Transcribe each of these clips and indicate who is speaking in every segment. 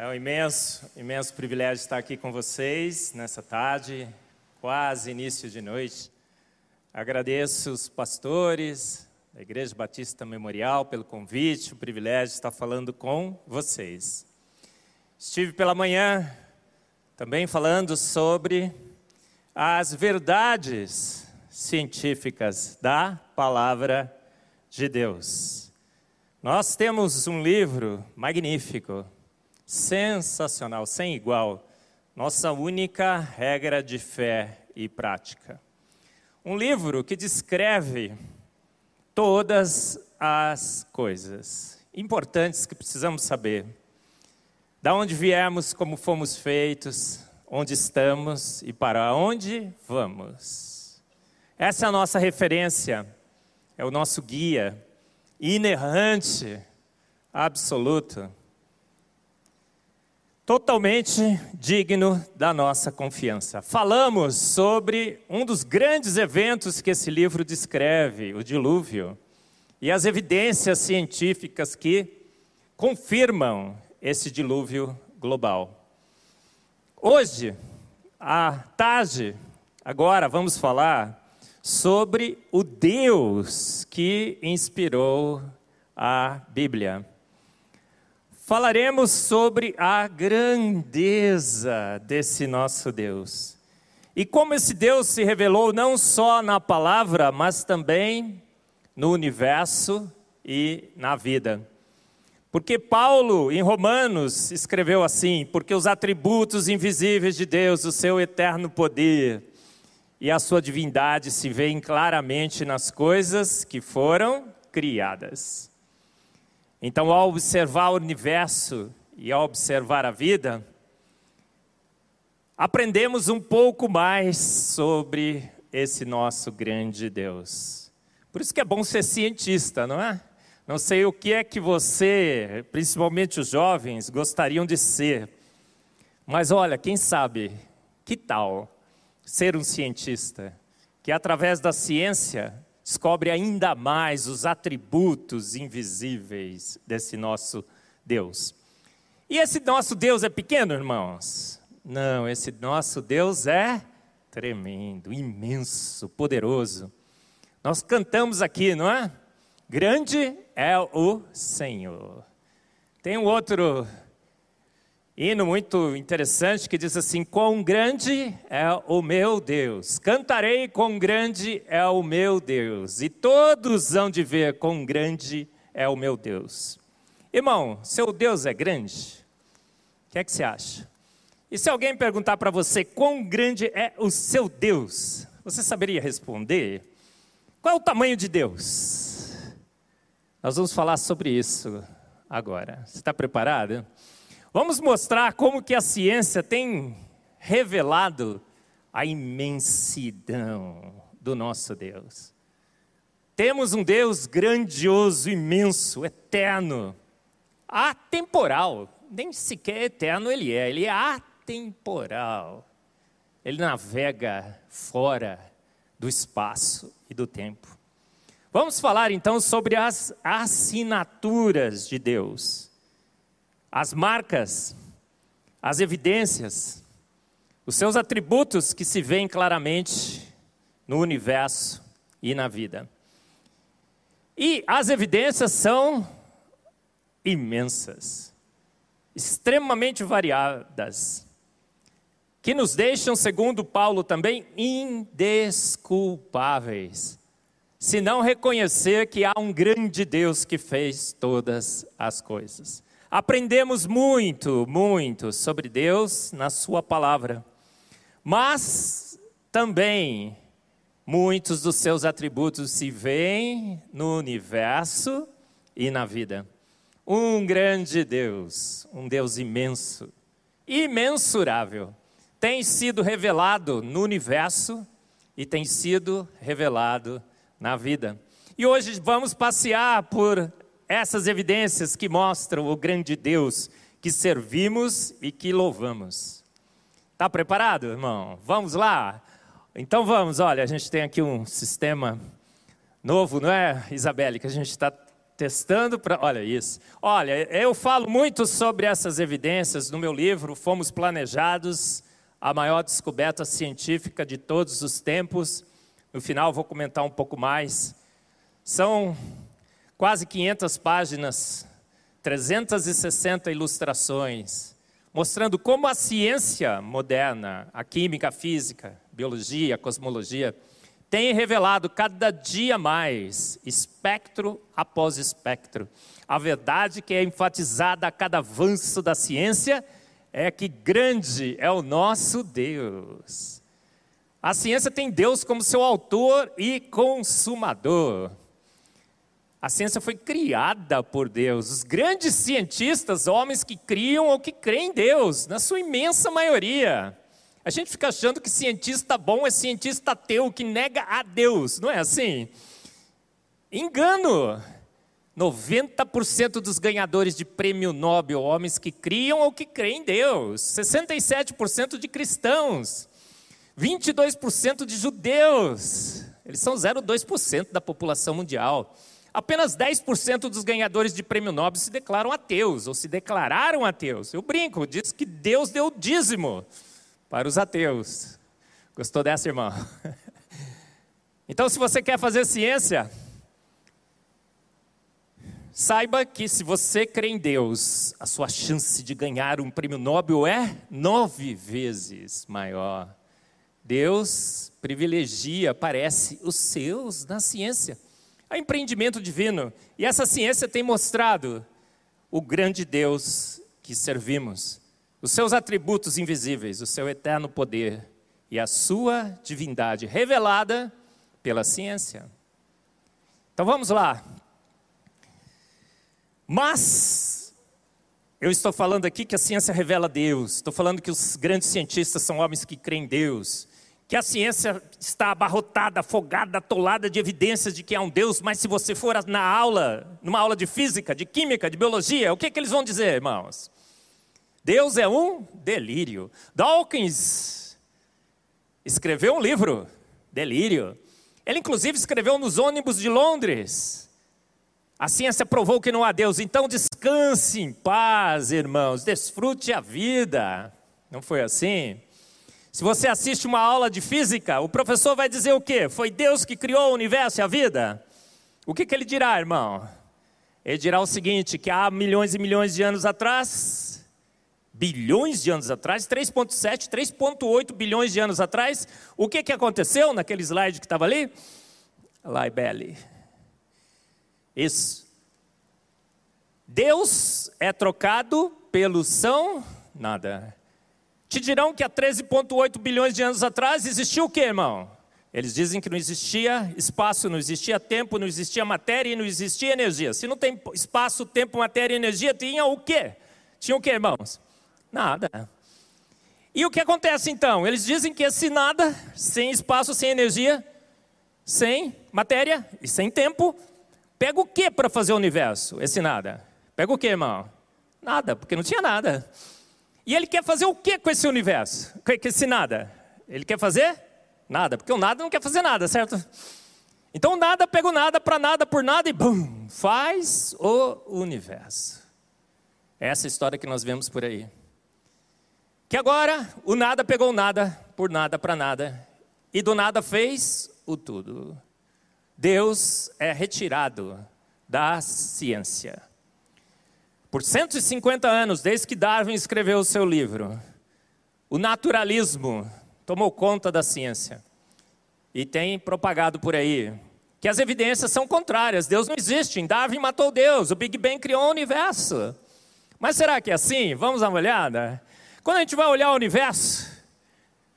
Speaker 1: É um imenso, imenso privilégio estar aqui com vocês nessa tarde, quase início de noite. Agradeço os pastores da Igreja Batista Memorial pelo convite, o privilégio de estar falando com vocês. Estive pela manhã também falando sobre as verdades científicas da palavra de Deus. Nós temos um livro magnífico, sensacional, sem igual, nossa única regra de fé e prática. Um livro que descreve todas as coisas importantes que precisamos saber. Da onde viemos, como fomos feitos, onde estamos e para onde vamos. Essa é a nossa referência, é o nosso guia inerrante, absoluto totalmente digno da nossa confiança. Falamos sobre um dos grandes eventos que esse livro descreve, o dilúvio, e as evidências científicas que confirmam esse dilúvio global. Hoje, à tarde, agora vamos falar sobre o Deus que inspirou a Bíblia falaremos sobre a grandeza desse nosso Deus. E como esse Deus se revelou não só na palavra, mas também no universo e na vida. Porque Paulo, em Romanos, escreveu assim: porque os atributos invisíveis de Deus, o seu eterno poder e a sua divindade se veem claramente nas coisas que foram criadas. Então, ao observar o universo e ao observar a vida, aprendemos um pouco mais sobre esse nosso grande Deus. Por isso que é bom ser cientista, não é? Não sei o que é que você, principalmente os jovens, gostariam de ser. Mas olha, quem sabe, que tal ser um cientista que através da ciência descobre ainda mais os atributos invisíveis desse nosso Deus. E esse nosso Deus é pequeno, irmãos? Não, esse nosso Deus é tremendo, imenso, poderoso. Nós cantamos aqui, não é? Grande é o Senhor. Tem um outro hino muito interessante que diz assim: Quão grande é o meu Deus, cantarei quão grande é o meu Deus, e todos hão de ver quão grande é o meu Deus. Irmão, seu Deus é grande? O que é que você acha? E se alguém perguntar para você quão grande é o seu Deus, você saberia responder? Qual é o tamanho de Deus? Nós vamos falar sobre isso agora. Você está preparado? Vamos mostrar como que a ciência tem revelado a imensidão do nosso Deus. Temos um Deus grandioso, imenso, eterno, atemporal. Nem sequer eterno ele é, ele é atemporal. Ele navega fora do espaço e do tempo. Vamos falar então sobre as assinaturas de Deus as marcas, as evidências, os seus atributos que se veem claramente no universo e na vida. E as evidências são imensas, extremamente variadas, que nos deixam, segundo Paulo também, indesculpáveis, se não reconhecer que há um grande Deus que fez todas as coisas. Aprendemos muito, muito sobre Deus na Sua palavra, mas também muitos dos seus atributos se veem no universo e na vida. Um grande Deus, um Deus imenso, imensurável, tem sido revelado no universo e tem sido revelado na vida. E hoje vamos passear por essas evidências que mostram o grande Deus que servimos e que louvamos. Está preparado, irmão? Vamos lá? Então vamos, olha, a gente tem aqui um sistema novo, não é, Isabelle, que a gente está Testando para. Olha isso. Olha, eu falo muito sobre essas evidências no meu livro, Fomos Planejados, a maior descoberta científica de todos os tempos. No final, vou comentar um pouco mais. São quase 500 páginas, 360 ilustrações, mostrando como a ciência moderna, a química, a física, biologia, a cosmologia, tem revelado cada dia mais, espectro após espectro. A verdade que é enfatizada a cada avanço da ciência é que grande é o nosso Deus. A ciência tem Deus como seu autor e consumador. A ciência foi criada por Deus. Os grandes cientistas, homens que criam ou que creem em Deus, na sua imensa maioria. A gente fica achando que cientista bom é cientista ateu, que nega a Deus, não é assim? Engano! 90% dos ganhadores de prêmio Nobel, homens que criam ou que creem em Deus. 67% de cristãos. 22% de judeus. Eles são 0,2% da população mundial. Apenas 10% dos ganhadores de prêmio Nobel se declaram ateus, ou se declararam ateus. Eu brinco, diz que Deus deu dízimo para os ateus. Gostou dessa, irmão? Então, se você quer fazer ciência, saiba que se você crê em Deus, a sua chance de ganhar um prêmio Nobel é nove vezes maior. Deus privilegia, parece, os seus na ciência. Há empreendimento divino. E essa ciência tem mostrado o grande Deus que servimos os seus atributos invisíveis, o seu eterno poder e a sua divindade revelada pela ciência. Então vamos lá. Mas eu estou falando aqui que a ciência revela Deus, estou falando que os grandes cientistas são homens que creem em Deus, que a ciência está abarrotada, afogada, atolada de evidências de que há um Deus, mas se você for na aula, numa aula de física, de química, de biologia, o que, é que eles vão dizer, irmãos? Deus é um delírio. Dawkins escreveu um livro, Delírio. Ele, inclusive, escreveu nos ônibus de Londres. A ciência provou que não há Deus, então descanse em paz, irmãos, desfrute a vida. Não foi assim? Se você assiste uma aula de física, o professor vai dizer o quê? Foi Deus que criou o universo e a vida? O que, que ele dirá, irmão? Ele dirá o seguinte: que há milhões e milhões de anos atrás, bilhões de anos atrás, 3,7, 3,8 bilhões de anos atrás, o que, que aconteceu naquele slide que estava ali? Laibele. Isso. Deus é trocado pelo são nada. Te dirão que há 13,8 bilhões de anos atrás existiu o que, irmão? Eles dizem que não existia espaço, não existia tempo, não existia matéria e não existia energia. Se não tem espaço, tempo, matéria e energia, tinha o quê? Tinha o quê, irmãos? Nada. E o que acontece então? Eles dizem que esse nada, sem espaço, sem energia, sem matéria e sem tempo, pega o que para fazer o universo? Esse nada. Pega o que, irmão? Nada, porque não tinha nada. E ele quer fazer o que com esse universo? Com esse nada? Ele quer fazer? Nada, porque o nada não quer fazer nada, certo? Então nada pega o nada para nada por nada e bum, faz o universo. Essa é a história que nós vemos por aí. Que agora o nada pegou nada, por nada para nada, e do nada fez o tudo. Deus é retirado da ciência. Por 150 anos, desde que Darwin escreveu o seu livro, o naturalismo tomou conta da ciência e tem propagado por aí que as evidências são contrárias. Deus não existe. Darwin matou Deus. O Big Bang criou o universo. Mas será que é assim? Vamos dar uma olhada? Quando a gente vai olhar o universo,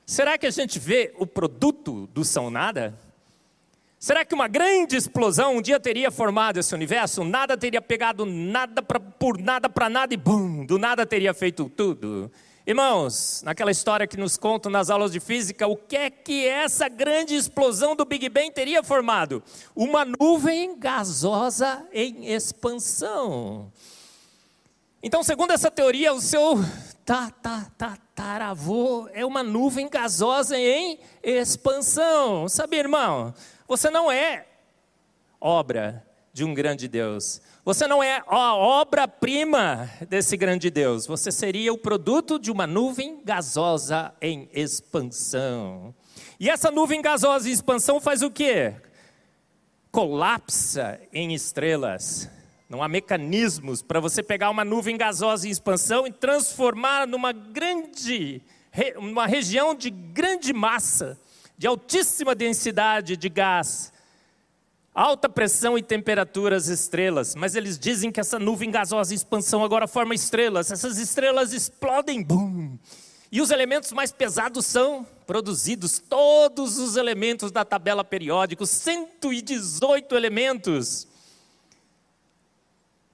Speaker 1: será que a gente vê o produto do São Nada? Será que uma grande explosão um dia teria formado esse universo? Nada teria pegado nada pra, por nada para nada e bum, do nada teria feito tudo. Irmãos, naquela história que nos contam nas aulas de física, o que é que essa grande explosão do Big Bang teria formado? Uma nuvem gasosa em expansão. Então, segundo essa teoria, o seu tá, tá, tá, taravô é uma nuvem gasosa em expansão. Sabe, irmão, você não é obra de um grande Deus. Você não é a obra-prima desse grande Deus. Você seria o produto de uma nuvem gasosa em expansão. E essa nuvem gasosa em expansão faz o quê? Colapsa em estrelas. Não há mecanismos para você pegar uma nuvem gasosa em expansão e transformar numa grande, uma região de grande massa, de altíssima densidade de gás, alta pressão e temperaturas estrelas. Mas eles dizem que essa nuvem gasosa em expansão agora forma estrelas. Essas estrelas explodem, bum! E os elementos mais pesados são produzidos, todos os elementos da tabela periódica, 118 elementos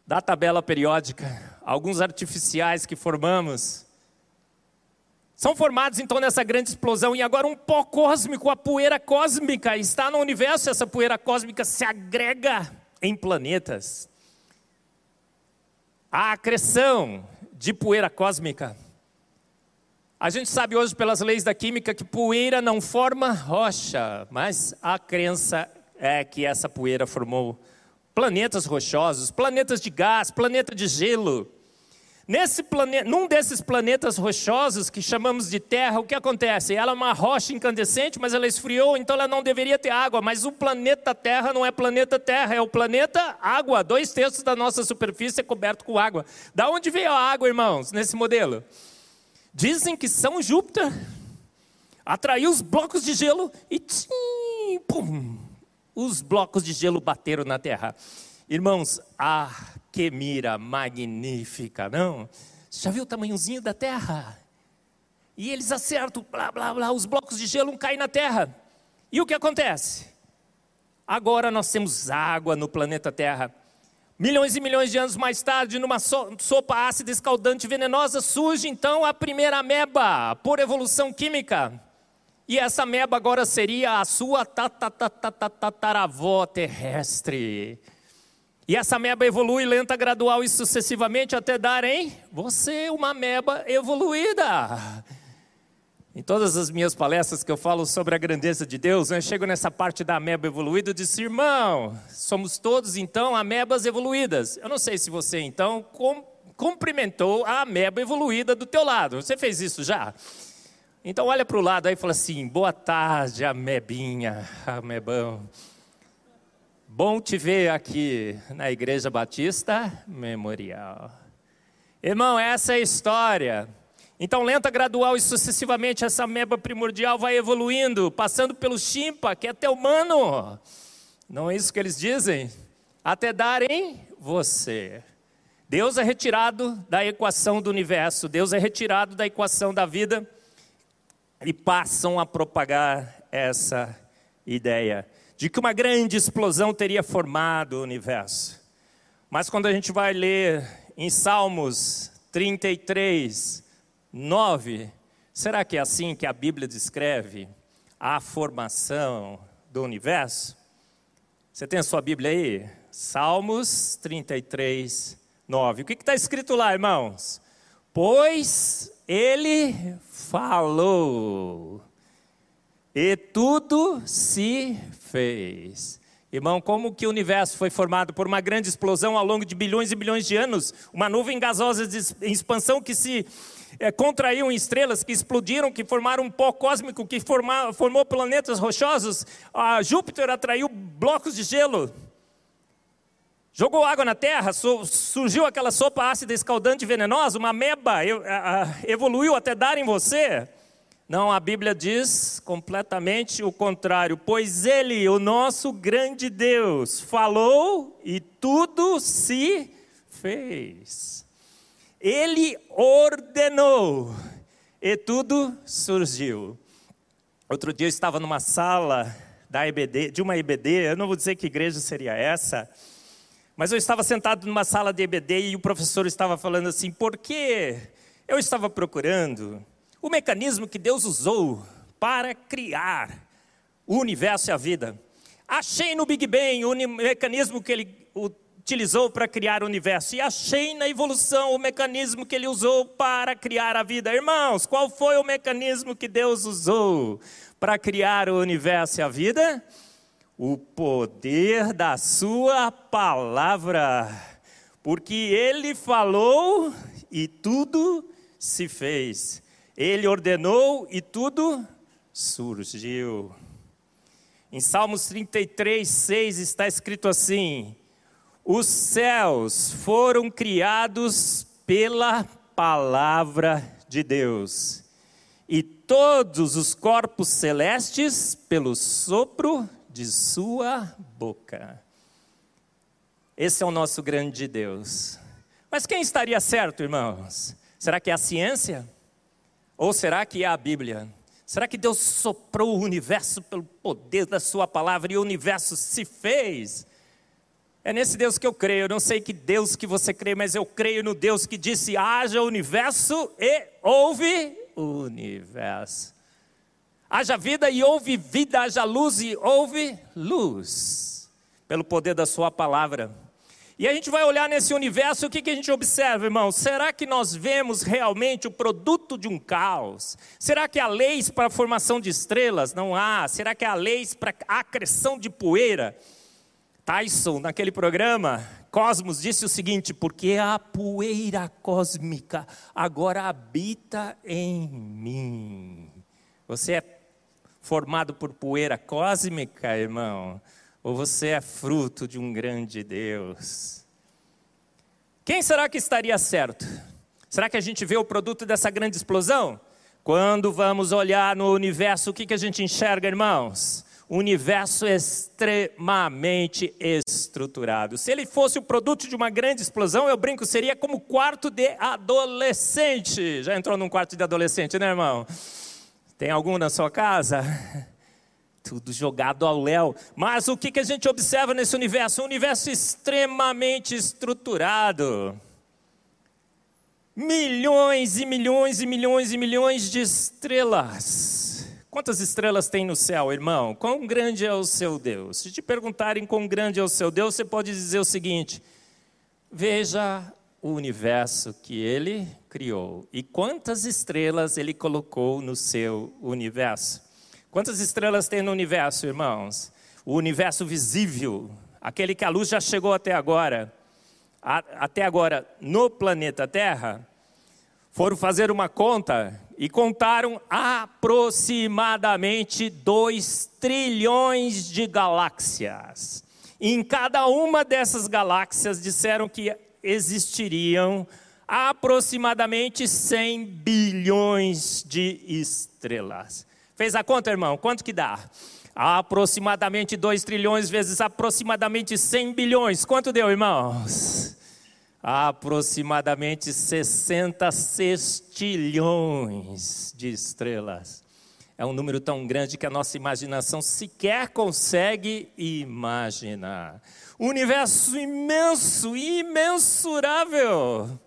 Speaker 1: da tabela periódica, alguns artificiais que formamos, são formados então nessa grande explosão e agora um pó cósmico, a poeira cósmica está no universo, essa poeira cósmica se agrega em planetas. A acreção de poeira cósmica. A gente sabe hoje pelas leis da química que poeira não forma rocha, mas a crença é que essa poeira formou planetas rochosos, planetas de gás, planeta de gelo. Nesse planeta, num desses planetas rochosos que chamamos de Terra, o que acontece? Ela é uma rocha incandescente, mas ela esfriou, então ela não deveria ter água. Mas o planeta Terra não é planeta Terra, é o planeta água. Dois terços da nossa superfície é coberto com água. Da onde veio a água, irmãos, nesse modelo? Dizem que São Júpiter atraiu os blocos de gelo e tchim, pum, os blocos de gelo bateram na terra. Irmãos, ah, que mira magnífica, não? Você já viu o tamanhozinho da terra? E eles acertam, blá, blá, blá, os blocos de gelo caem na terra. E o que acontece? Agora nós temos água no planeta Terra. Milhões e milhões de anos mais tarde, numa sopa ácida, escaldante, venenosa, surge então a primeira ameba, por evolução química. E essa ameba agora seria a sua tataravó terrestre. E essa ameba evolui lenta, gradual e sucessivamente até dar em você uma ameba evoluída. Em todas as minhas palestras que eu falo sobre a grandeza de Deus, eu chego nessa parte da ameba evoluída e disse, irmão, somos todos então amebas evoluídas. Eu não sei se você então cumprimentou a ameba evoluída do teu lado. Você fez isso já? Então olha para o lado aí e fala assim: boa tarde, amebinha, amebão. Bom te ver aqui na Igreja Batista Memorial. Irmão, essa é a história. Então, lenta, gradual e sucessivamente, essa ameba primordial vai evoluindo, passando pelo chimpa, que é até humano. Não é isso que eles dizem? Até dar em você. Deus é retirado da equação do universo, Deus é retirado da equação da vida e passam a propagar essa ideia de que uma grande explosão teria formado o universo. Mas quando a gente vai ler em Salmos 33, 9, será que é assim que a Bíblia descreve a formação do universo? Você tem a sua Bíblia aí? Salmos 33, 9. O que está escrito lá, irmãos? Pois ele falou, e tudo se fez. Irmão, como que o universo foi formado por uma grande explosão ao longo de bilhões e bilhões de anos? Uma nuvem gasosa de expansão que se é, em estrelas, que explodiram, que formaram um pó cósmico, que forma, formou planetas rochosos. A Júpiter atraiu blocos de gelo. Jogou água na terra, surgiu aquela sopa ácida, escaldante venenosa, uma meba evoluiu até dar em você. Não, a Bíblia diz completamente o contrário, pois Ele, o nosso grande Deus, falou e tudo se fez. Ele ordenou e tudo surgiu. Outro dia eu estava numa sala da EBD, de uma EBD, eu não vou dizer que igreja seria essa, mas eu estava sentado numa sala de EBD e o professor estava falando assim: por que eu estava procurando o mecanismo que Deus usou para criar o universo e a vida. Achei no Big Bang o mecanismo que ele utilizou para criar o universo e achei na evolução o mecanismo que ele usou para criar a vida. Irmãos, qual foi o mecanismo que Deus usou para criar o universo e a vida? o poder da Sua palavra, porque Ele falou e tudo se fez, Ele ordenou e tudo surgiu. Em Salmos 33, 6 está escrito assim: Os céus foram criados pela palavra de Deus, e todos os corpos celestes pelo sopro de Sua boca. Esse é o nosso grande Deus. Mas quem estaria certo, irmãos? Será que é a ciência? Ou será que é a Bíblia? Será que Deus soprou o universo pelo poder da Sua palavra e o universo se fez? É nesse Deus que eu creio. Eu não sei que Deus que você crê, mas eu creio no Deus que disse: haja universo e houve universo. Haja vida e houve vida, haja luz e houve luz, pelo poder da Sua palavra. E a gente vai olhar nesse universo, o que, que a gente observa, irmão? Será que nós vemos realmente o produto de um caos? Será que há leis para a formação de estrelas? Não há. Será que há leis para a acreção de poeira? Tyson, naquele programa, Cosmos, disse o seguinte: porque a poeira cósmica agora habita em mim. Você é formado por poeira cósmica, irmão? Ou você é fruto de um grande Deus? Quem será que estaria certo? Será que a gente vê o produto dessa grande explosão? Quando vamos olhar no universo, o que, que a gente enxerga, irmãos? Universo extremamente estruturado. Se ele fosse o produto de uma grande explosão, eu brinco, seria como quarto de adolescente. Já entrou num quarto de adolescente, né, irmão? Tem algum na sua casa? Tudo jogado ao léu. Mas o que, que a gente observa nesse universo? Um universo extremamente estruturado. Milhões e milhões e milhões e milhões de estrelas. Quantas estrelas tem no céu, irmão? Quão grande é o seu Deus? Se te perguntarem quão grande é o seu Deus, você pode dizer o seguinte: veja o universo que ele criou e quantas estrelas ele colocou no seu universo. Quantas estrelas tem no universo, irmãos? O universo visível, aquele que a luz já chegou até agora, a, até agora no planeta Terra, foram fazer uma conta e contaram aproximadamente 2 trilhões de galáxias. Em cada uma dessas galáxias disseram que existiriam aproximadamente 100 bilhões de estrelas. Fez a conta, irmão? Quanto que dá? Aproximadamente 2 trilhões vezes aproximadamente 100 bilhões. Quanto deu, irmãos? Aproximadamente 60 sextilhões de estrelas. É um número tão grande que a nossa imaginação sequer consegue imaginar. Universo imenso, imensurável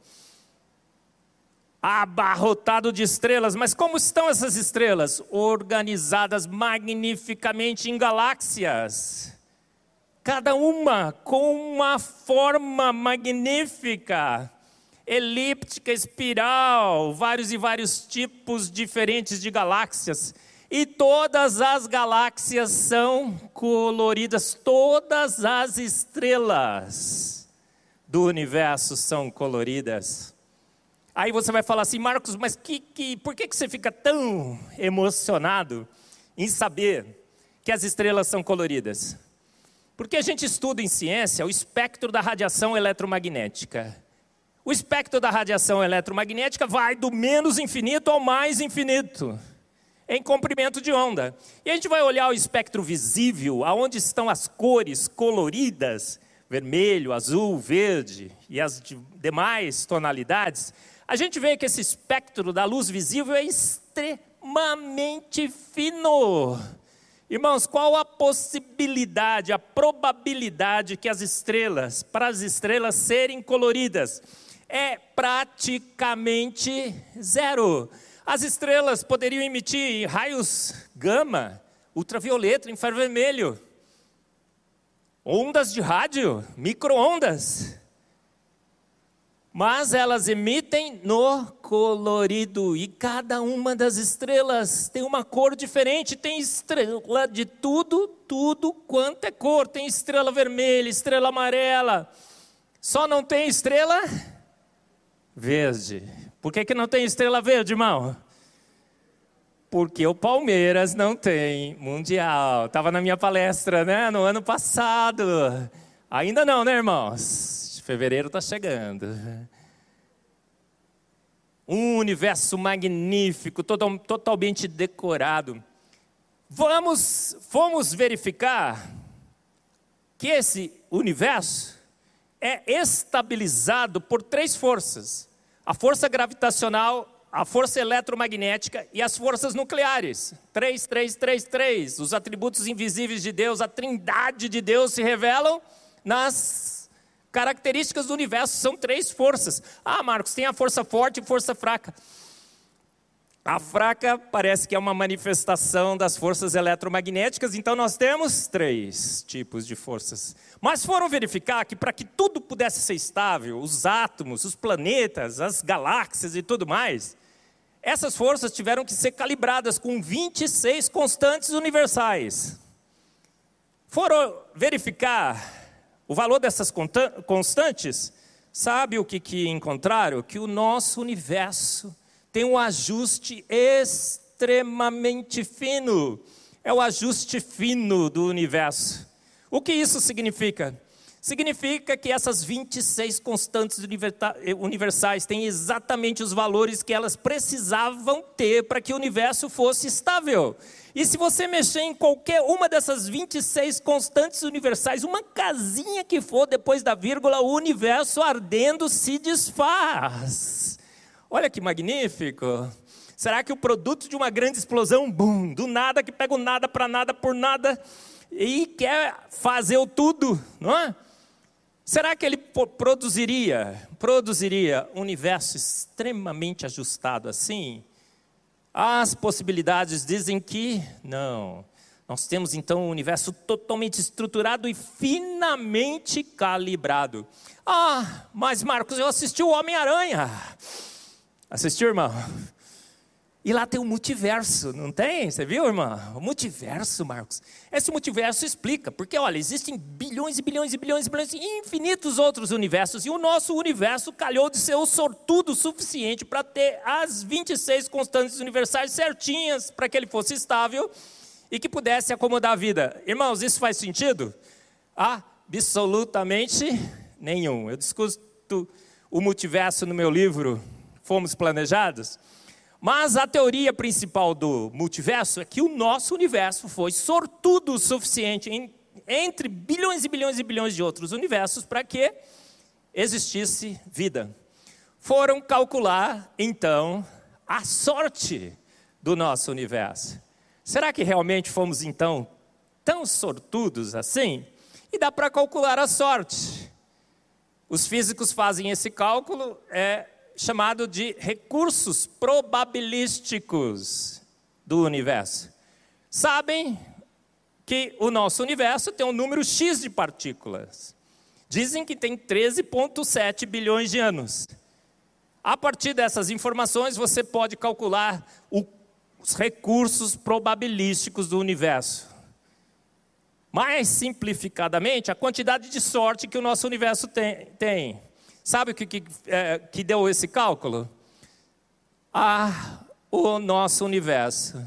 Speaker 1: abarrotado de estrelas. Mas como estão essas estrelas? Organizadas magnificamente em galáxias. Cada uma com uma forma magnífica, elíptica, espiral, vários e vários tipos diferentes de galáxias. E todas as galáxias são coloridas, todas as estrelas do universo são coloridas. Aí você vai falar assim, Marcos, mas que, que, por que, que você fica tão emocionado em saber que as estrelas são coloridas? Porque a gente estuda em ciência o espectro da radiação eletromagnética. O espectro da radiação eletromagnética vai do menos infinito ao mais infinito, em comprimento de onda. E a gente vai olhar o espectro visível, aonde estão as cores coloridas, vermelho, azul, verde e as demais tonalidades a gente vê que esse espectro da luz visível é extremamente fino. Irmãos, qual a possibilidade, a probabilidade que as estrelas, para as estrelas serem coloridas? É praticamente zero. As estrelas poderiam emitir raios gama, ultravioleta, infravermelho, ondas de rádio, microondas mas elas emitem no colorido e cada uma das estrelas tem uma cor diferente. Tem estrela de tudo, tudo quanto é cor. Tem estrela vermelha, estrela amarela. Só não tem estrela verde. Por que, que não tem estrela verde, irmão? Porque o Palmeiras não tem mundial. Estava na minha palestra, né, no ano passado. Ainda não, né, irmãos? Fevereiro está chegando. Um universo magnífico, total, totalmente decorado. Vamos, fomos verificar que esse universo é estabilizado por três forças: a força gravitacional, a força eletromagnética e as forças nucleares. Três, três, três, três. Os atributos invisíveis de Deus, a trindade de Deus se revelam nas características do universo são três forças. Ah, Marcos, tem a força forte e força fraca. A fraca parece que é uma manifestação das forças eletromagnéticas, então nós temos três tipos de forças. Mas foram verificar que para que tudo pudesse ser estável, os átomos, os planetas, as galáxias e tudo mais, essas forças tiveram que ser calibradas com 26 constantes universais. Foram verificar o valor dessas constantes, sabe o que, que encontraram? Que o nosso universo tem um ajuste extremamente fino. É o ajuste fino do universo. O que isso significa? Significa que essas 26 constantes universais têm exatamente os valores que elas precisavam ter para que o universo fosse estável. E se você mexer em qualquer uma dessas 26 constantes universais, uma casinha que for depois da vírgula, o universo ardendo se desfaz. Olha que magnífico. Será que o produto de uma grande explosão, bum, do nada que pega o nada para nada por nada e quer fazer o tudo, não é? Será que ele produziria, produziria um universo extremamente ajustado assim? As possibilidades dizem que não. Nós temos então um universo totalmente estruturado e finamente calibrado. Ah, mas Marcos, eu assisti o Homem-Aranha. Assistiu, irmão? E lá tem o multiverso, não tem? Você viu, irmã? O multiverso, Marcos. Esse multiverso explica, porque olha, existem bilhões e bilhões e bilhões e bilhões infinitos outros universos, e o nosso universo calhou de ser o sortudo suficiente para ter as 26 constantes universais certinhas para que ele fosse estável e que pudesse acomodar a vida. Irmãos, isso faz sentido? Absolutamente nenhum. Eu discuto o multiverso no meu livro Fomos Planejados. Mas a teoria principal do multiverso é que o nosso universo foi sortudo o suficiente em, entre bilhões e bilhões e bilhões de outros universos para que existisse vida. Foram calcular, então, a sorte do nosso universo. Será que realmente fomos, então, tão sortudos assim? E dá para calcular a sorte. Os físicos fazem esse cálculo, é, chamado de recursos probabilísticos do universo. Sabem que o nosso universo tem um número X de partículas. Dizem que tem 13,7 bilhões de anos. A partir dessas informações, você pode calcular os recursos probabilísticos do universo. Mais simplificadamente, a quantidade de sorte que o nosso universo tem. tem. Sabe o que, que, é, que deu esse cálculo? Ah, o nosso universo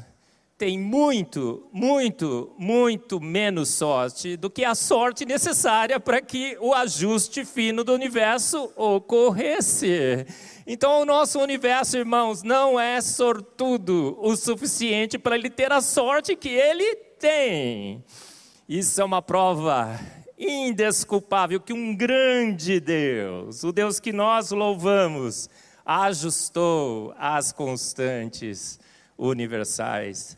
Speaker 1: tem muito, muito, muito menos sorte do que a sorte necessária para que o ajuste fino do universo ocorresse. Então, o nosso universo, irmãos, não é sortudo o suficiente para ele ter a sorte que ele tem. Isso é uma prova indesculpável que um grande Deus, o Deus que nós louvamos, ajustou as constantes universais.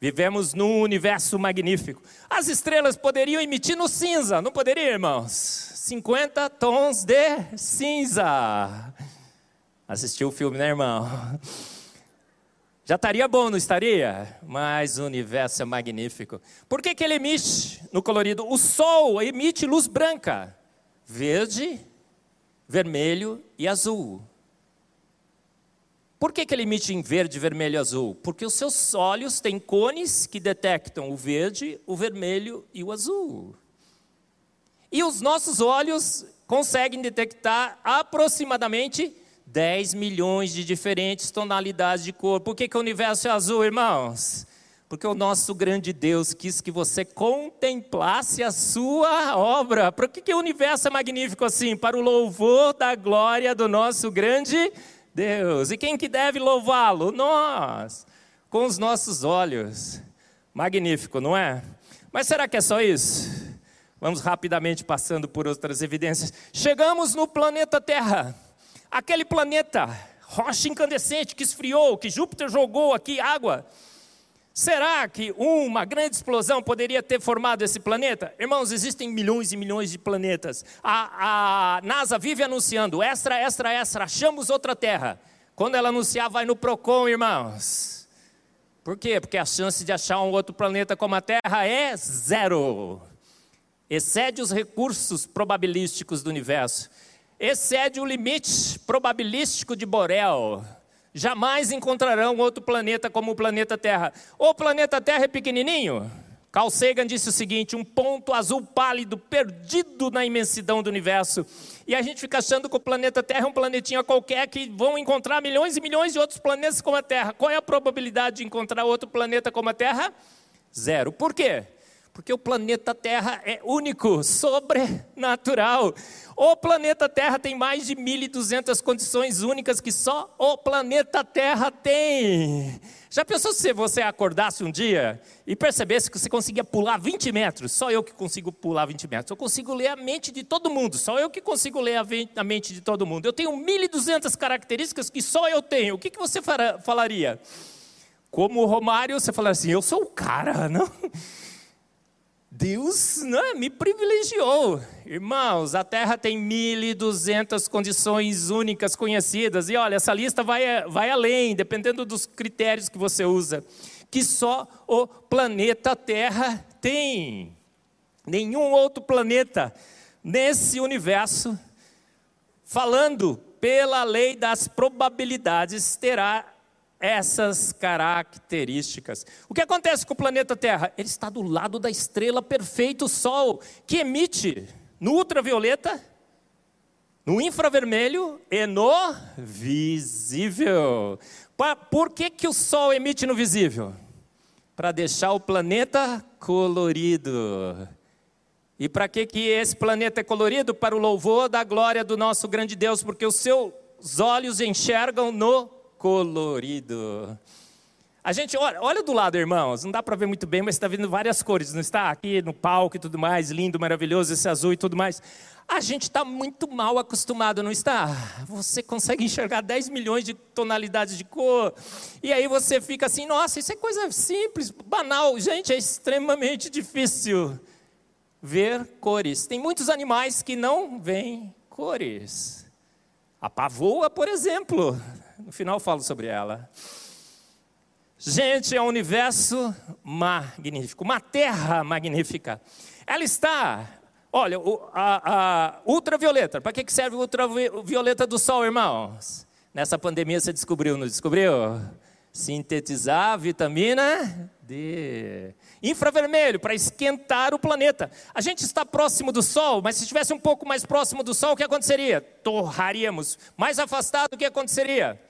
Speaker 1: Vivemos num universo magnífico. As estrelas poderiam emitir no cinza, não poderiam, irmãos? 50 tons de cinza. Assistiu o filme, né, irmão? Já estaria bom, não estaria? Mas o universo é magnífico. Por que, que ele emite no colorido? O Sol emite luz branca, verde, vermelho e azul. Por que, que ele emite em verde, vermelho e azul? Porque os seus olhos têm cones que detectam o verde, o vermelho e o azul. E os nossos olhos conseguem detectar aproximadamente 10 milhões de diferentes tonalidades de cor. Por que, que o universo é azul, irmãos? Porque o nosso grande Deus quis que você contemplasse a sua obra. Por que, que o universo é magnífico assim? Para o louvor da glória do nosso grande Deus. E quem que deve louvá-lo? Nós, com os nossos olhos. Magnífico, não é? Mas será que é só isso? Vamos rapidamente passando por outras evidências. Chegamos no planeta Terra. Aquele planeta, rocha incandescente que esfriou, que Júpiter jogou aqui água. Será que uma grande explosão poderia ter formado esse planeta? Irmãos, existem milhões e milhões de planetas. A, a NASA vive anunciando: extra, extra, extra, achamos outra Terra. Quando ela anunciar, vai no PROCON, irmãos. Por quê? Porque a chance de achar um outro planeta como a Terra é zero. Excede os recursos probabilísticos do universo. Excede o limite probabilístico de Borel jamais encontrarão outro planeta como o planeta Terra. O planeta Terra é pequenininho. Carl Sagan disse o seguinte: um ponto azul pálido perdido na imensidão do universo. E a gente fica achando que o planeta Terra é um planetinha qualquer que vão encontrar milhões e milhões de outros planetas como a Terra. Qual é a probabilidade de encontrar outro planeta como a Terra? Zero. Por quê? Porque o planeta Terra é único, sobrenatural. O planeta Terra tem mais de 1.200 condições únicas que só o planeta Terra tem. Já pensou se você acordasse um dia e percebesse que você conseguia pular 20 metros? Só eu que consigo pular 20 metros. Eu consigo ler a mente de todo mundo. Só eu que consigo ler a mente de todo mundo. Eu tenho 1.200 características que só eu tenho. O que, que você falaria? Como o Romário, você falaria assim: eu sou o cara, não? Deus né, me privilegiou. Irmãos, a Terra tem 1.200 condições únicas conhecidas. E olha, essa lista vai, vai além, dependendo dos critérios que você usa. Que só o planeta Terra tem. Nenhum outro planeta nesse universo, falando pela lei das probabilidades, terá essas características. O que acontece com o planeta Terra? Ele está do lado da estrela perfeita, o Sol, que emite no ultravioleta, no infravermelho e no visível. Por que, que o Sol emite no visível? Para deixar o planeta colorido. E para que, que esse planeta é colorido? Para o louvor da glória do nosso grande Deus, porque os seus olhos enxergam no colorido. A gente, olha, olha do lado, irmãos, não dá para ver muito bem, mas está vendo várias cores, não está? Aqui no palco e tudo mais, lindo, maravilhoso, esse azul e tudo mais. A gente está muito mal acostumado, não está? Você consegue enxergar 10 milhões de tonalidades de cor, e aí você fica assim, nossa, isso é coisa simples, banal. Gente, é extremamente difícil ver cores. Tem muitos animais que não veem cores. A pavoa, por exemplo, no final eu falo sobre ela. Gente, é um universo magnífico, uma terra magnífica. Ela está, olha, a, a ultravioleta. Para que serve a ultravioleta do sol, irmãos? Nessa pandemia você descobriu, não descobriu? Sintetizar vitamina D. Infravermelho, para esquentar o planeta. A gente está próximo do Sol, mas se estivesse um pouco mais próximo do Sol, o que aconteceria? Torraríamos. Mais afastado, o que aconteceria?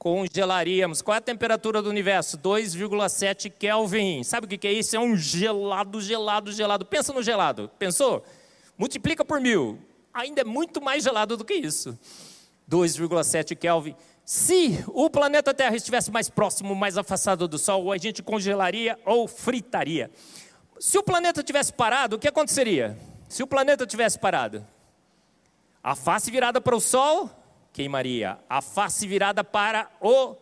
Speaker 1: Congelaríamos. Qual é a temperatura do universo? 2,7 Kelvin. Sabe o que é isso? É um gelado, gelado, gelado. Pensa no gelado. Pensou? Multiplica por mil. Ainda é muito mais gelado do que isso. 2,7 Kelvin. Se o planeta Terra estivesse mais próximo, mais afastado do Sol, a gente congelaria ou fritaria. Se o planeta tivesse parado, o que aconteceria? Se o planeta tivesse parado, a face virada para o Sol, queimaria. A face virada para o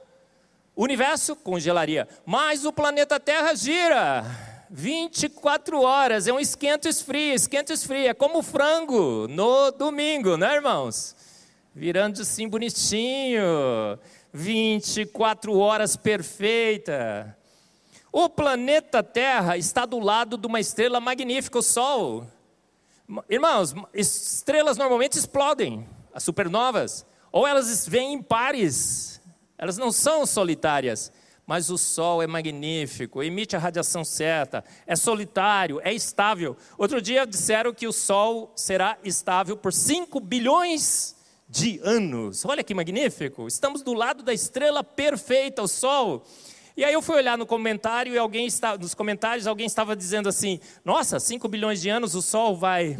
Speaker 1: universo congelaria. Mas o planeta Terra gira 24 horas, é um esquento esfria, esquento esfria, é como frango no domingo, né, irmãos? Virando assim bonitinho, 24 horas perfeita. O planeta Terra está do lado de uma estrela magnífica, o Sol. Irmãos, estrelas normalmente explodem, as supernovas. Ou elas vêm em pares, Elas não são solitárias, mas o Sol é magnífico, emite a radiação certa, é solitário, é estável. Outro dia disseram que o Sol será estável por 5 bilhões de anos. Olha que magnífico! Estamos do lado da estrela perfeita, o Sol. E aí eu fui olhar no comentário e alguém está, nos comentários alguém estava dizendo assim: Nossa, 5 bilhões de anos o Sol vai,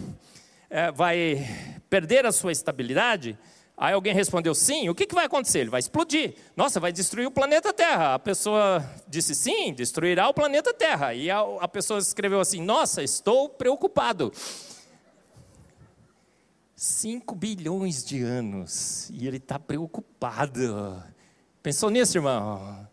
Speaker 1: é, vai perder a sua estabilidade? Aí alguém respondeu sim, o que, que vai acontecer? Ele vai explodir. Nossa, vai destruir o planeta Terra. A pessoa disse sim, destruirá o planeta Terra. E a, a pessoa escreveu assim: Nossa, estou preocupado. 5 bilhões de anos e ele está preocupado. Pensou nisso, irmão?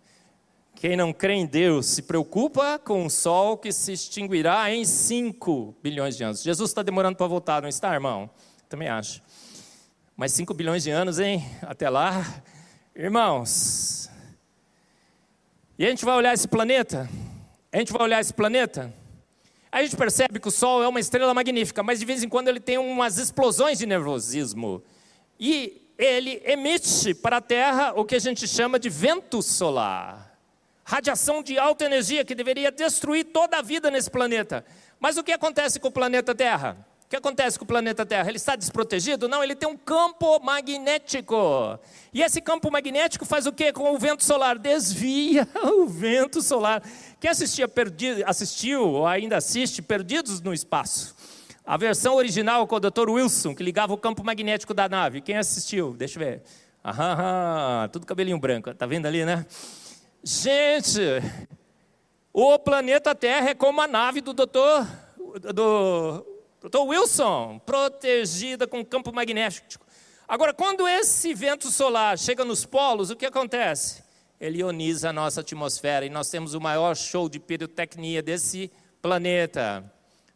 Speaker 1: Quem não crê em Deus se preocupa com o sol que se extinguirá em 5 bilhões de anos. Jesus está demorando para voltar, não está, irmão? Também acho. Mas 5 bilhões de anos, hein? Até lá. Irmãos, e a gente vai olhar esse planeta? A gente vai olhar esse planeta? a gente percebe que o Sol é uma estrela magnífica, mas de vez em quando ele tem umas explosões de nervosismo. E ele emite para a Terra o que a gente chama de vento solar. Radiação de alta energia que deveria destruir toda a vida nesse planeta. Mas o que acontece com o planeta Terra? O que acontece com o planeta Terra? Ele está desprotegido? Não, ele tem um campo magnético. E esse campo magnético faz o que com o vento solar? Desvia o vento solar. Quem assistia perdido, assistiu ou ainda assiste Perdidos no Espaço? A versão original com o Dr. Wilson, que ligava o campo magnético da nave. Quem assistiu? Deixa eu ver. Aham, tudo cabelinho branco. Tá vendo ali, né? Gente, o planeta Terra é como a nave do Dr. Do, Dr. Wilson, protegida com campo magnético. Agora, quando esse vento solar chega nos polos, o que acontece? Ele ioniza a nossa atmosfera e nós temos o maior show de pirotecnia desse planeta,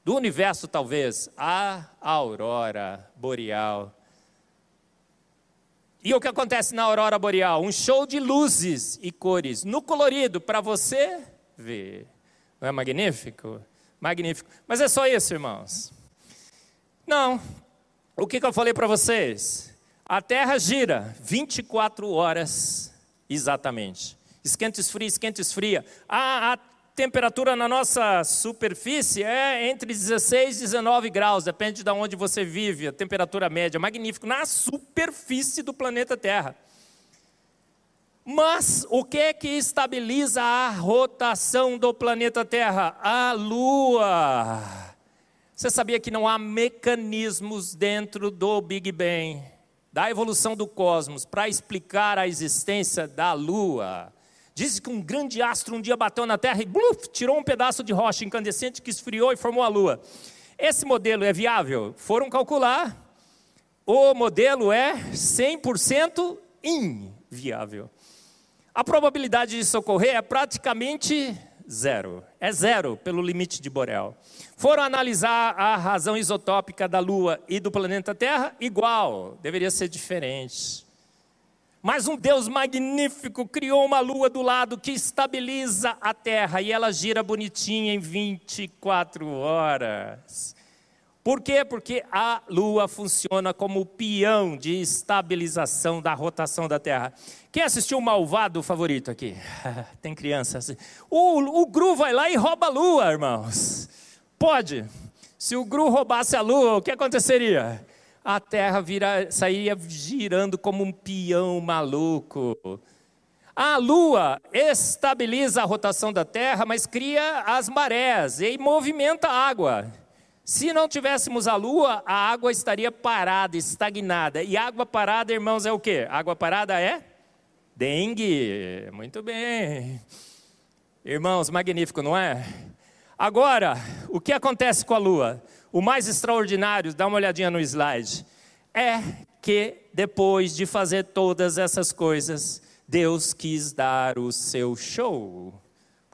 Speaker 1: do universo talvez, a aurora boreal. E o que acontece na aurora boreal? Um show de luzes e cores no colorido para você ver. Não é magnífico? Magnífico. Mas é só isso, irmãos. Não. O que, que eu falei para vocês? A Terra gira 24 horas exatamente. Esquenta, esfria, esquenta, esfria. A, a temperatura na nossa superfície é entre 16 e 19 graus, depende de onde você vive, a temperatura média. Magnífico. Na superfície do planeta Terra. Mas o que é que estabiliza a rotação do planeta Terra? A Lua. Você sabia que não há mecanismos dentro do Big Bang, da evolução do cosmos, para explicar a existência da Lua? Diz que um grande astro um dia bateu na Terra e bluf, tirou um pedaço de rocha incandescente que esfriou e formou a Lua. Esse modelo é viável? Foram calcular. O modelo é 100% inviável. A probabilidade disso ocorrer é praticamente zero. É zero pelo limite de Borel. Foram analisar a razão isotópica da Lua e do planeta Terra, igual, deveria ser diferente. Mas um Deus magnífico criou uma lua do lado que estabiliza a Terra e ela gira bonitinha em 24 horas. Por quê? Porque a Lua funciona como peão de estabilização da rotação da Terra. Quem assistiu o Malvado favorito aqui? Tem crianças. O, o Gru vai lá e rouba a Lua, irmãos. Pode. Se o Gru roubasse a Lua, o que aconteceria? A Terra vira, sairia girando como um peão maluco. A Lua estabiliza a rotação da Terra, mas cria as marés e movimenta a água. Se não tivéssemos a lua, a água estaria parada, estagnada. E água parada, irmãos, é o quê? Água parada é dengue. Muito bem. Irmãos, magnífico, não é? Agora, o que acontece com a lua? O mais extraordinário, dá uma olhadinha no slide, é que depois de fazer todas essas coisas, Deus quis dar o seu show.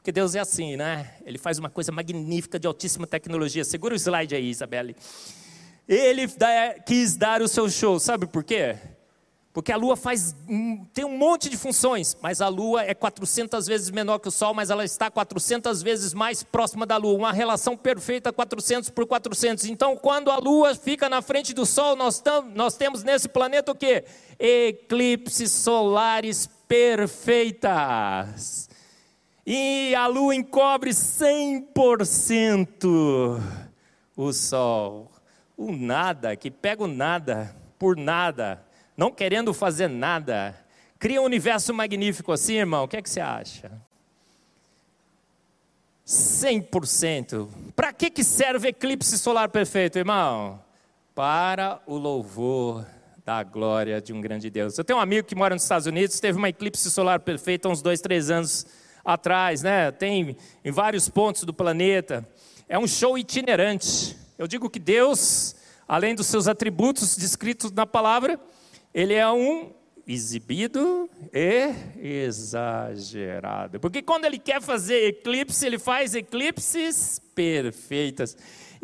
Speaker 1: Porque Deus é assim, né? Ele faz uma coisa magnífica de altíssima tecnologia. Segura o slide aí, Isabelle. Ele quis dar o seu show, sabe por quê? Porque a Lua faz tem um monte de funções, mas a Lua é 400 vezes menor que o Sol, mas ela está 400 vezes mais próxima da Lua, uma relação perfeita 400 por 400. Então, quando a Lua fica na frente do Sol, nós, tam, nós temos nesse planeta o quê? Eclipses solares perfeitas. E a lua encobre 100% o sol. O nada, que pega o nada por nada, não querendo fazer nada, cria um universo magnífico assim, irmão. O que é que você acha? 100%. Para que, que serve eclipse solar perfeito, irmão? Para o louvor da glória de um grande Deus. Eu tenho um amigo que mora nos Estados Unidos, teve uma eclipse solar perfeita uns dois, três anos atrás, né? Tem em vários pontos do planeta. É um show itinerante. Eu digo que Deus, além dos seus atributos descritos na palavra, ele é um exibido e exagerado. Porque quando ele quer fazer eclipse, ele faz eclipses perfeitas.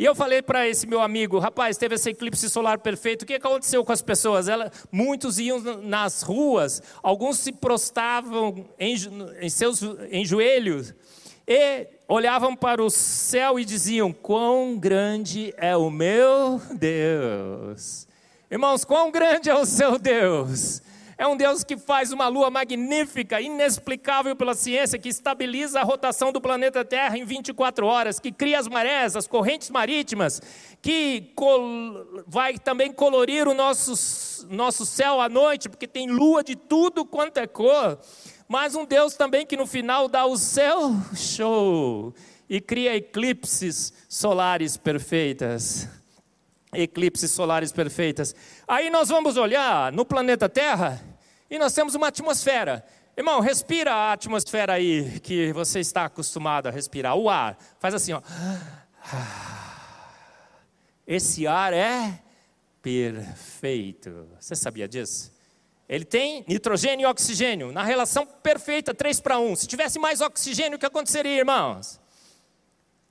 Speaker 1: E eu falei para esse meu amigo, rapaz, teve esse eclipse solar perfeito, o que aconteceu com as pessoas? Ela, muitos iam nas ruas, alguns se prostavam em, em seus em joelhos e olhavam para o céu e diziam: Quão grande é o meu Deus! Irmãos, quão grande é o seu Deus! É um Deus que faz uma lua magnífica, inexplicável pela ciência, que estabiliza a rotação do planeta Terra em 24 horas, que cria as marés, as correntes marítimas, que vai também colorir o nosso, nosso céu à noite, porque tem lua de tudo quanto é cor. Mas um Deus também que no final dá o céu show e cria eclipses solares perfeitas eclipses solares perfeitas. Aí nós vamos olhar no planeta Terra e nós temos uma atmosfera. Irmão, respira a atmosfera aí que você está acostumado a respirar. O ar. Faz assim, ó. Esse ar é perfeito. Você sabia disso? Ele tem nitrogênio e oxigênio na relação perfeita, 3 para 1. Se tivesse mais oxigênio, o que aconteceria, irmãos?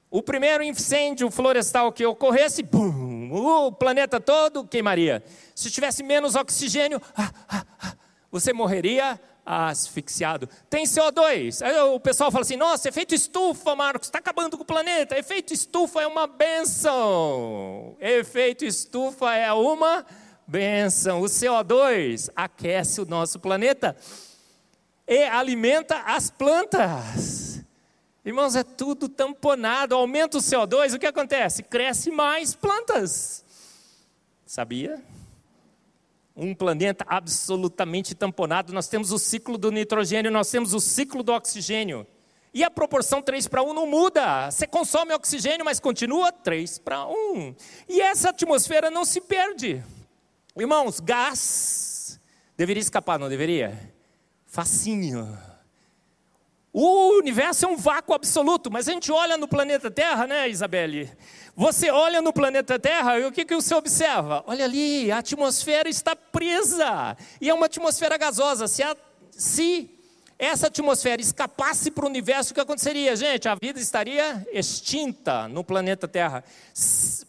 Speaker 1: O primeiro incêndio florestal que ocorresse, bum, o planeta todo queimaria. Se tivesse menos oxigênio, ah, ah, ah, você morreria asfixiado. Tem CO2. Aí o pessoal fala assim: nossa, efeito estufa, Marcos, está acabando com o planeta. Efeito estufa é uma benção. Efeito estufa é uma benção. O CO2 aquece o nosso planeta e alimenta as plantas. Irmãos, é tudo tamponado. Aumenta o CO2, o que acontece? Cresce mais plantas. Sabia? Um planeta absolutamente tamponado, nós temos o ciclo do nitrogênio, nós temos o ciclo do oxigênio. E a proporção 3 para 1 não muda. Você consome oxigênio, mas continua 3 para 1. E essa atmosfera não se perde. Irmãos, gás deveria escapar, não deveria? Facinho. O universo é um vácuo absoluto, mas a gente olha no planeta Terra, né, Isabelle? Você olha no planeta Terra e o que, que você observa? Olha ali, a atmosfera está presa. E é uma atmosfera gasosa. Se, a, se essa atmosfera escapasse para o universo, o que aconteceria, gente? A vida estaria extinta no planeta Terra.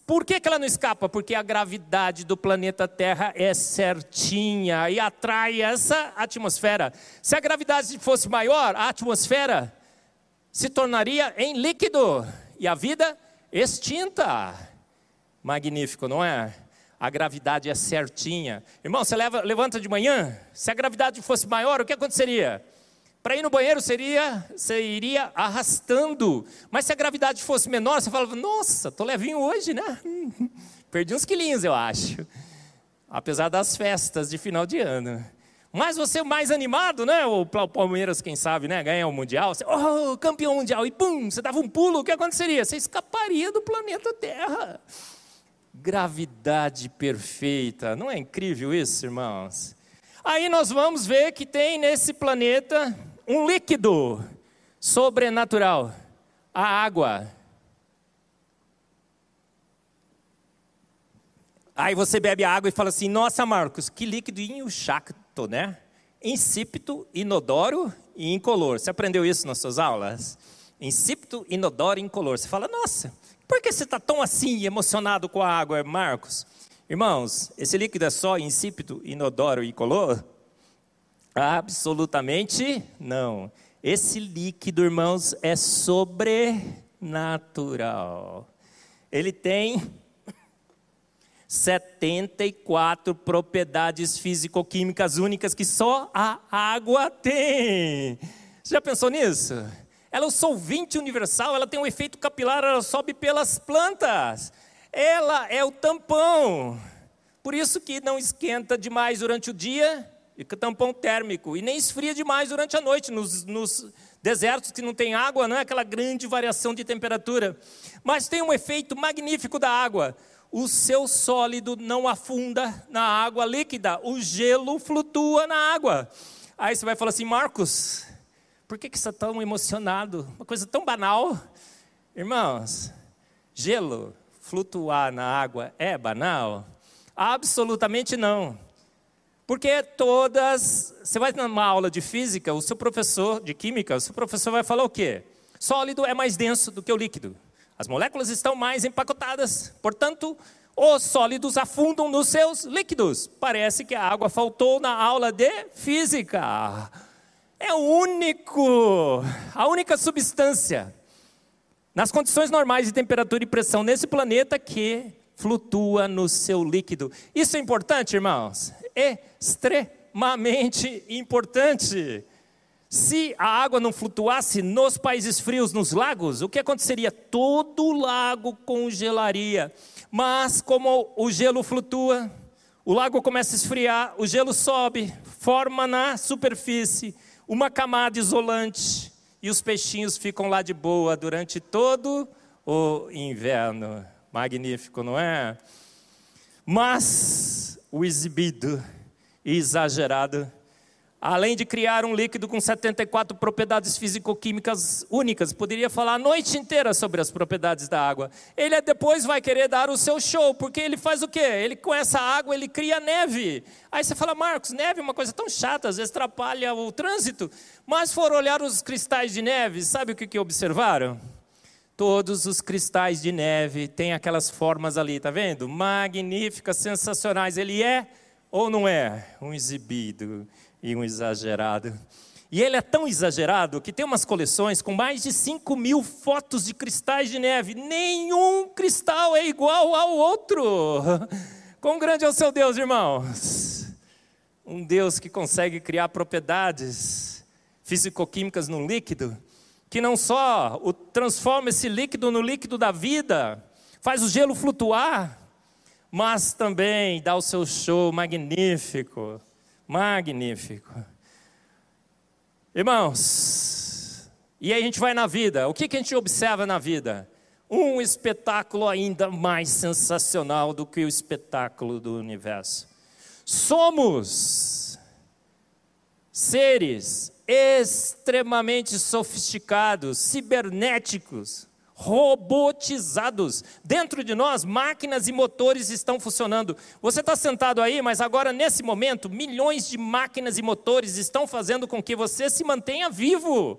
Speaker 1: Por que, que ela não escapa? Porque a gravidade do planeta Terra é certinha e atrai essa atmosfera. Se a gravidade fosse maior, a atmosfera se tornaria em líquido e a vida extinta. Magnífico, não é? A gravidade é certinha. Irmão, você leva, levanta de manhã, se a gravidade fosse maior, o que aconteceria? Para ir no banheiro seria, você iria arrastando. Mas se a gravidade fosse menor, você falava, nossa, tô levinho hoje, né? Perdi uns quilinhos, eu acho. Apesar das festas de final de ano. Mas você mais animado, né? O Palmeiras, quem sabe, né? Ganha o Mundial. Você, oh, campeão mundial. E pum, você dava um pulo, o que aconteceria? Você escaparia do planeta Terra. Gravidade perfeita. Não é incrível isso, irmãos? Aí nós vamos ver que tem nesse planeta um líquido sobrenatural. A água. Aí você bebe a água e fala assim: Nossa, Marcos, que líquido chato né? Insípido, inodoro e incolor. Você aprendeu isso nas suas aulas? Insípido, inodoro e incolor. Você fala, nossa, por que você está tão assim emocionado com a água, Marcos? Irmãos, esse líquido é só insípido, inodoro e incolor? Absolutamente não. Esse líquido, irmãos, é sobrenatural. Ele tem 74 propriedades físico-químicas únicas que só a água tem. Você já pensou nisso? Ela é o solvente universal, ela tem um efeito capilar, ela sobe pelas plantas. Ela é o tampão. Por isso que não esquenta demais durante o dia, tampão térmico, e nem esfria demais durante a noite, nos, nos desertos que não tem água, não é aquela grande variação de temperatura. Mas tem um efeito magnífico da água. O seu sólido não afunda na água líquida, o gelo flutua na água. Aí você vai falar assim, Marcos, por que, que você está tão emocionado? Uma coisa tão banal. Irmãos, gelo flutuar na água é banal? Absolutamente não. Porque todas. Você vai numa aula de física, o seu professor de química, o seu professor vai falar o quê? Sólido é mais denso do que o líquido. As moléculas estão mais empacotadas. Portanto, os sólidos afundam nos seus líquidos. Parece que a água faltou na aula de física é o único, a única substância nas condições normais de temperatura e pressão nesse planeta que flutua no seu líquido. Isso é importante, irmãos? Extremamente importante. Se a água não flutuasse nos países frios, nos lagos, o que aconteceria? Todo o lago congelaria. Mas como o gelo flutua, o lago começa a esfriar, o gelo sobe, forma na superfície uma camada isolante e os peixinhos ficam lá de boa durante todo o inverno. Magnífico, não é? Mas o exibido e exagerado além de criar um líquido com 74 propriedades físico-químicas únicas, poderia falar a noite inteira sobre as propriedades da água. Ele depois vai querer dar o seu show, porque ele faz o quê? Ele com essa água ele cria neve. Aí você fala, Marcos, neve é uma coisa tão chata, às vezes atrapalha o trânsito. Mas for olhar os cristais de neve, sabe o que, que observaram? Todos os cristais de neve têm aquelas formas ali, tá vendo? Magníficas, sensacionais. Ele é ou não é um exibido? e um exagerado. E ele é tão exagerado que tem umas coleções com mais de 5 mil fotos de cristais de neve. Nenhum cristal é igual ao outro. Quão grande é o seu Deus, irmãos? Um Deus que consegue criar propriedades físico-químicas num líquido, que não só o transforma esse líquido no líquido da vida, faz o gelo flutuar, mas também dá o seu show magnífico Magnífico. Irmãos, e aí a gente vai na vida. O que, que a gente observa na vida? Um espetáculo ainda mais sensacional do que o espetáculo do universo. Somos seres extremamente sofisticados, cibernéticos, robotizados. Dentro de nós, máquinas e motores estão funcionando. Você está sentado aí, mas agora, nesse momento, milhões de máquinas e motores estão fazendo com que você se mantenha vivo.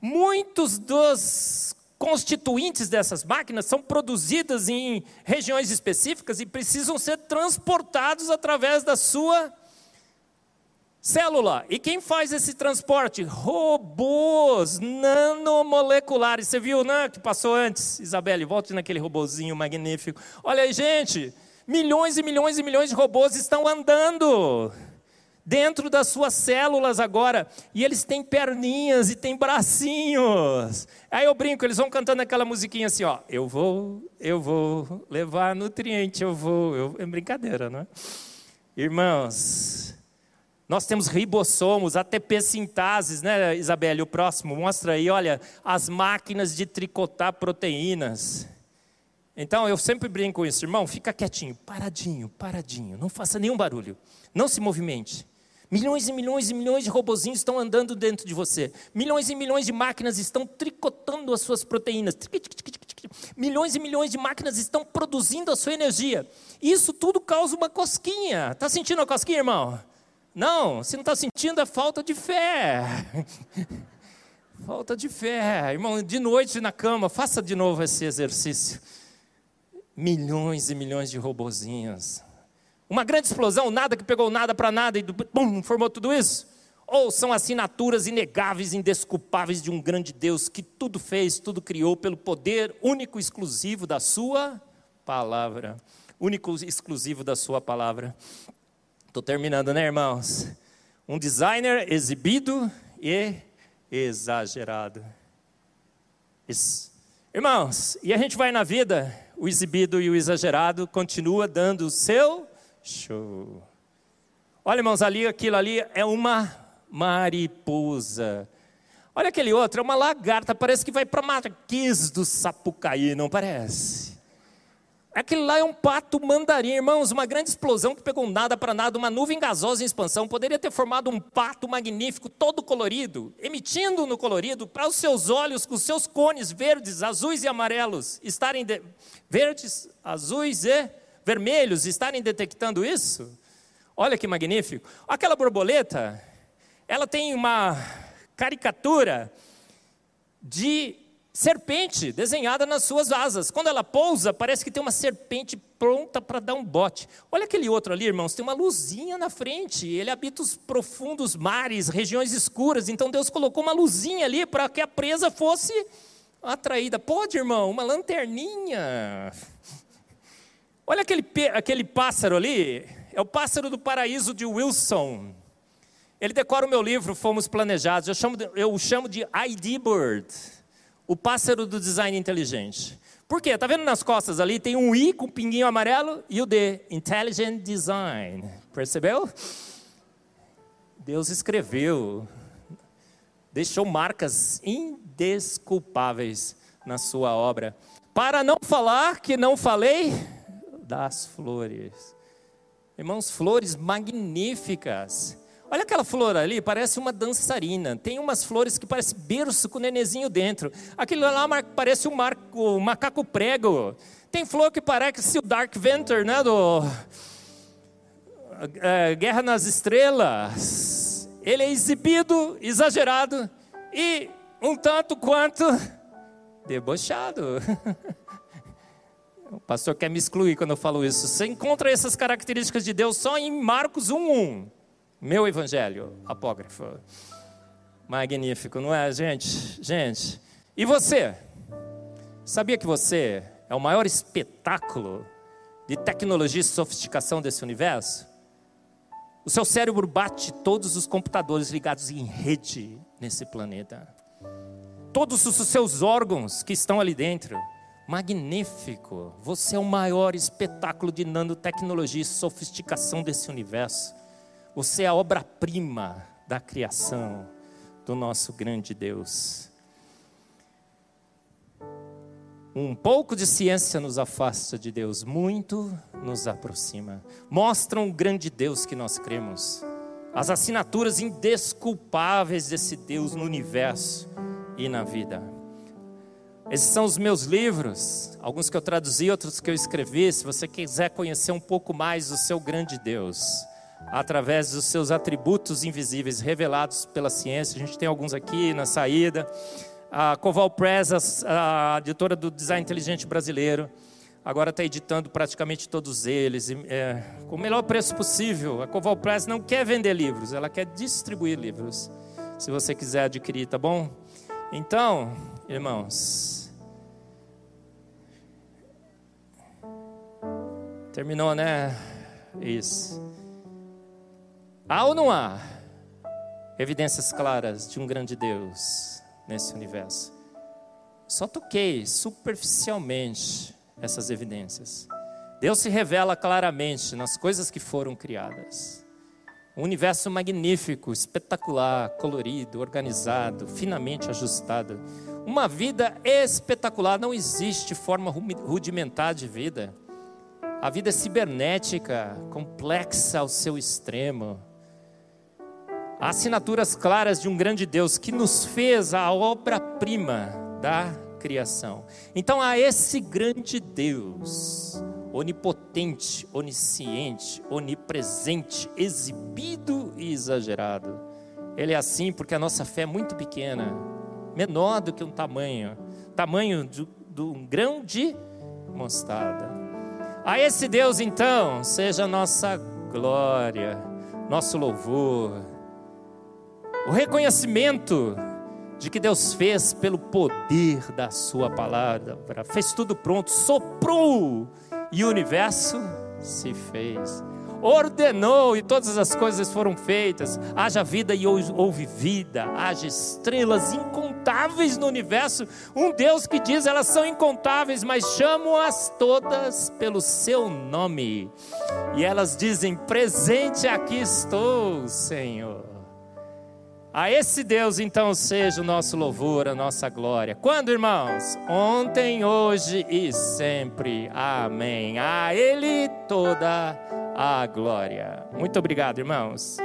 Speaker 1: Muitos dos constituintes dessas máquinas são produzidas em regiões específicas e precisam ser transportados através da sua Célula. E quem faz esse transporte? Robôs nanomoleculares. Você viu, né, que passou antes? Isabelle, volte naquele robozinho magnífico. Olha aí, gente. Milhões e milhões e milhões de robôs estão andando dentro das suas células agora, e eles têm perninhas e têm bracinhos. Aí eu brinco, eles vão cantando aquela musiquinha assim, ó, eu vou, eu vou levar nutriente, eu vou, eu... é brincadeira, não é? Irmãos, nós temos ribossomos, ATP sintases, né, Isabelle? O próximo, mostra aí, olha, as máquinas de tricotar proteínas. Então, eu sempre brinco com isso, irmão, fica quietinho, paradinho, paradinho, não faça nenhum barulho, não se movimente. Milhões e milhões e milhões de robozinhos estão andando dentro de você. Milhões e milhões de máquinas estão tricotando as suas proteínas. Milhões e milhões de máquinas estão produzindo a sua energia. Isso tudo causa uma cosquinha. Está sentindo a cosquinha, irmão? Não, se não está sentindo é falta de fé. falta de fé. Irmão, de noite na cama, faça de novo esse exercício. Milhões e milhões de robozinhos. Uma grande explosão, nada que pegou nada para nada e bum, formou tudo isso? Ou são assinaturas inegáveis, indesculpáveis de um grande Deus que tudo fez, tudo criou pelo poder único e exclusivo da sua palavra. único e exclusivo da Sua palavra. Estou terminando, né, irmãos? Um designer exibido e exagerado. Irmãos, e a gente vai na vida, o exibido e o exagerado continua dando o seu show. Olha, irmãos, ali, aquilo ali é uma mariposa. Olha aquele outro, é uma lagarta, parece que vai para Marquês do Sapucaí, não parece? Aquele lá é um pato mandarim, irmãos, uma grande explosão que pegou nada para nada, uma nuvem gasosa em expansão, poderia ter formado um pato magnífico, todo colorido, emitindo no colorido para os seus olhos, com os seus cones verdes, azuis e amarelos, estarem de... verdes, azuis e vermelhos, estarem detectando isso. Olha que magnífico. Aquela borboleta, ela tem uma caricatura de serpente desenhada nas suas asas. Quando ela pousa, parece que tem uma serpente pronta para dar um bote. Olha aquele outro ali, irmãos, tem uma luzinha na frente. Ele habita os profundos mares, regiões escuras. Então Deus colocou uma luzinha ali para que a presa fosse atraída. Pode, irmão, uma lanterninha. Olha aquele, aquele pássaro ali, é o pássaro do paraíso de Wilson. Ele decora o meu livro, Fomos Planejados. Eu chamo de, eu chamo de ID Bird, o pássaro do design inteligente. Por quê? Está vendo nas costas ali? Tem um I com um pinguinho amarelo e o D, Intelligent Design. Percebeu? Deus escreveu, deixou marcas indesculpáveis na sua obra. Para não falar que não falei das flores. Irmãos, flores magníficas Olha aquela flor ali, parece uma dançarina. Tem umas flores que parecem berço com nenezinho dentro. Aquilo lá parece um, marco, um macaco prego. Tem flor que parece o Dark Venture, né? Do é, Guerra nas Estrelas. Ele é exibido, exagerado e um tanto quanto debochado. O pastor quer me excluir quando eu falo isso. Você encontra essas características de Deus só em Marcos 1:1. Meu evangelho apócrifo. Magnífico, não é, gente? Gente, e você? Sabia que você é o maior espetáculo de tecnologia e sofisticação desse universo? O seu cérebro bate todos os computadores ligados em rede nesse planeta. Todos os seus órgãos que estão ali dentro. Magnífico. Você é o maior espetáculo de nanotecnologia e sofisticação desse universo. Você é a obra-prima da criação do nosso grande Deus. Um pouco de ciência nos afasta de Deus, muito nos aproxima. Mostra um grande Deus que nós cremos. As assinaturas indesculpáveis desse Deus no universo e na vida. Esses são os meus livros, alguns que eu traduzi, outros que eu escrevi. Se você quiser conhecer um pouco mais do seu grande Deus, através dos seus atributos invisíveis revelados pela ciência. A gente tem alguns aqui na saída. A Coval Press, a, editora do Design Inteligente Brasileiro, agora está editando praticamente todos eles, é, com o melhor preço possível. A Coval Press não quer vender livros, ela quer distribuir livros. Se você quiser adquirir, tá bom? Então, irmãos, terminou, né? Isso. Há ou não há evidências claras de um grande Deus nesse universo? Só toquei superficialmente essas evidências. Deus se revela claramente nas coisas que foram criadas. Um universo magnífico, espetacular, colorido, organizado, finamente ajustado. Uma vida espetacular. Não existe forma rudimentar de vida. A vida é cibernética, complexa ao seu extremo assinaturas claras de um grande Deus que nos fez a obra-prima da criação. Então, a esse grande Deus, onipotente, onisciente, onipresente, exibido e exagerado. Ele é assim porque a nossa fé é muito pequena, menor do que um tamanho, tamanho de, de um grão de mostarda. A esse Deus, então, seja nossa glória, nosso louvor, o reconhecimento de que Deus fez pelo poder da Sua palavra, fez tudo pronto, soprou e o universo se fez ordenou e todas as coisas foram feitas. Haja vida e houve vida, haja estrelas incontáveis no universo. Um Deus que diz elas são incontáveis, mas chamo-as todas pelo seu nome. E elas dizem: Presente aqui estou, Senhor. A esse Deus, então, seja o nosso louvor, a nossa glória. Quando, irmãos? Ontem, hoje e sempre. Amém. A Ele toda a glória. Muito obrigado, irmãos.